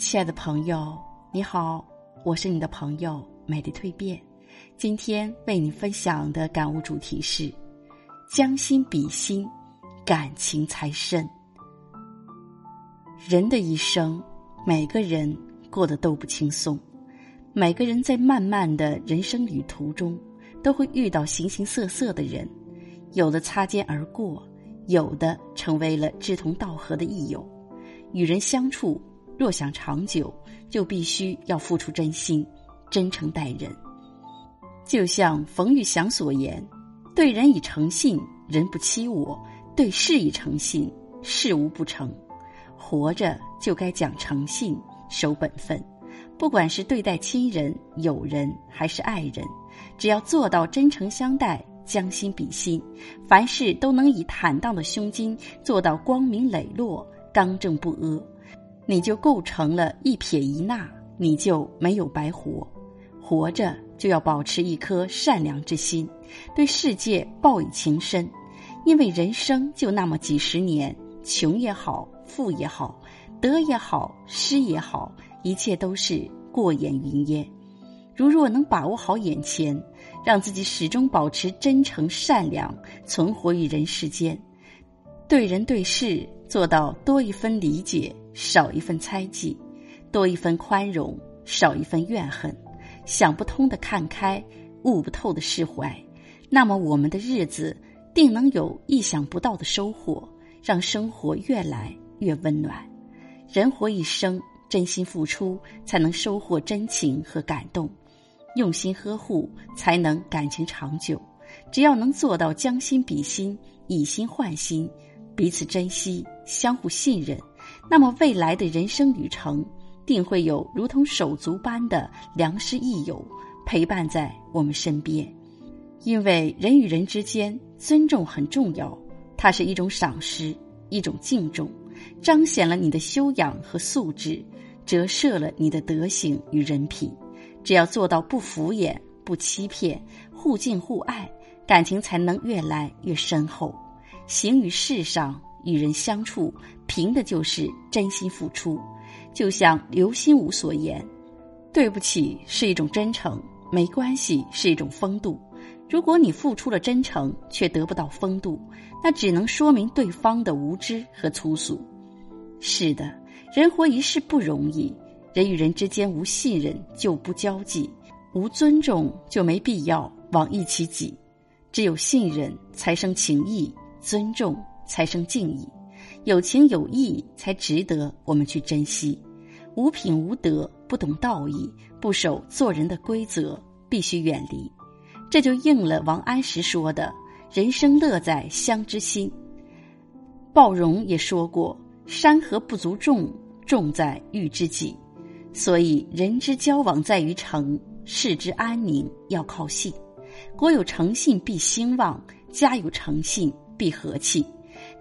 亲爱的朋友，你好，我是你的朋友美丽蜕变。今天为你分享的感悟主题是：将心比心，感情才深。人的一生，每个人过得都不轻松，每个人在漫漫的人生旅途中，都会遇到形形色色的人，有的擦肩而过，有的成为了志同道合的益友。与人相处，若想长久，就必须要付出真心，真诚待人。就像冯玉祥所言：“对人以诚信，人不欺我；对事以诚信，事无不成。”活着就该讲诚信，守本分。不管是对待亲人、友人还是爱人，只要做到真诚相待、将心比心，凡事都能以坦荡的胸襟做到光明磊落。刚正不阿，你就构成了一撇一捺，你就没有白活。活着就要保持一颗善良之心，对世界报以情深，因为人生就那么几十年，穷也好，富也好，得也好，失也好，一切都是过眼云烟。如若能把握好眼前，让自己始终保持真诚善良，存活于人世间，对人对事。做到多一分理解，少一份猜忌；多一份宽容，少一份怨恨。想不通的看开，悟不透的释怀。那么我们的日子定能有意想不到的收获，让生活越来越温暖。人活一生，真心付出才能收获真情和感动，用心呵护才能感情长久。只要能做到将心比心，以心换心。彼此珍惜，相互信任，那么未来的人生旅程定会有如同手足般的良师益友陪伴在我们身边。因为人与人之间尊重很重要，它是一种赏识，一种敬重，彰显了你的修养和素质，折射了你的德行与人品。只要做到不敷衍、不欺骗，互敬互爱，感情才能越来越深厚。行于世上，与人相处，凭的就是真心付出。就像刘心武所言：“对不起是一种真诚，没关系是一种风度。如果你付出了真诚，却得不到风度，那只能说明对方的无知和粗俗。”是的，人活一世不容易，人与人之间无信任就不交际，无尊重就没必要往一起挤。只有信任，才生情谊。尊重才生敬意，有情有义才值得我们去珍惜。无品无德、不懂道义、不守做人的规则，必须远离。这就应了王安石说的：“人生乐在乡之心。”鲍荣也说过：“山河不足重，重在遇知己。”所以，人之交往在于诚，世之安宁要靠信。国有诚信必兴旺，家有诚信。必和气，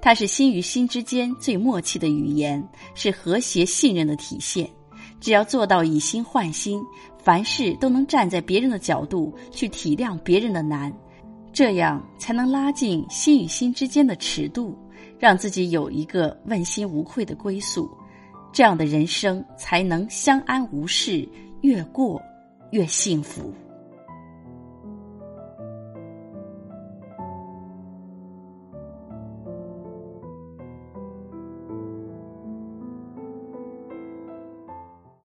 它是心与心之间最默契的语言，是和谐信任的体现。只要做到以心换心，凡事都能站在别人的角度去体谅别人的难，这样才能拉近心与心之间的尺度，让自己有一个问心无愧的归宿。这样的人生才能相安无事，越过越幸福。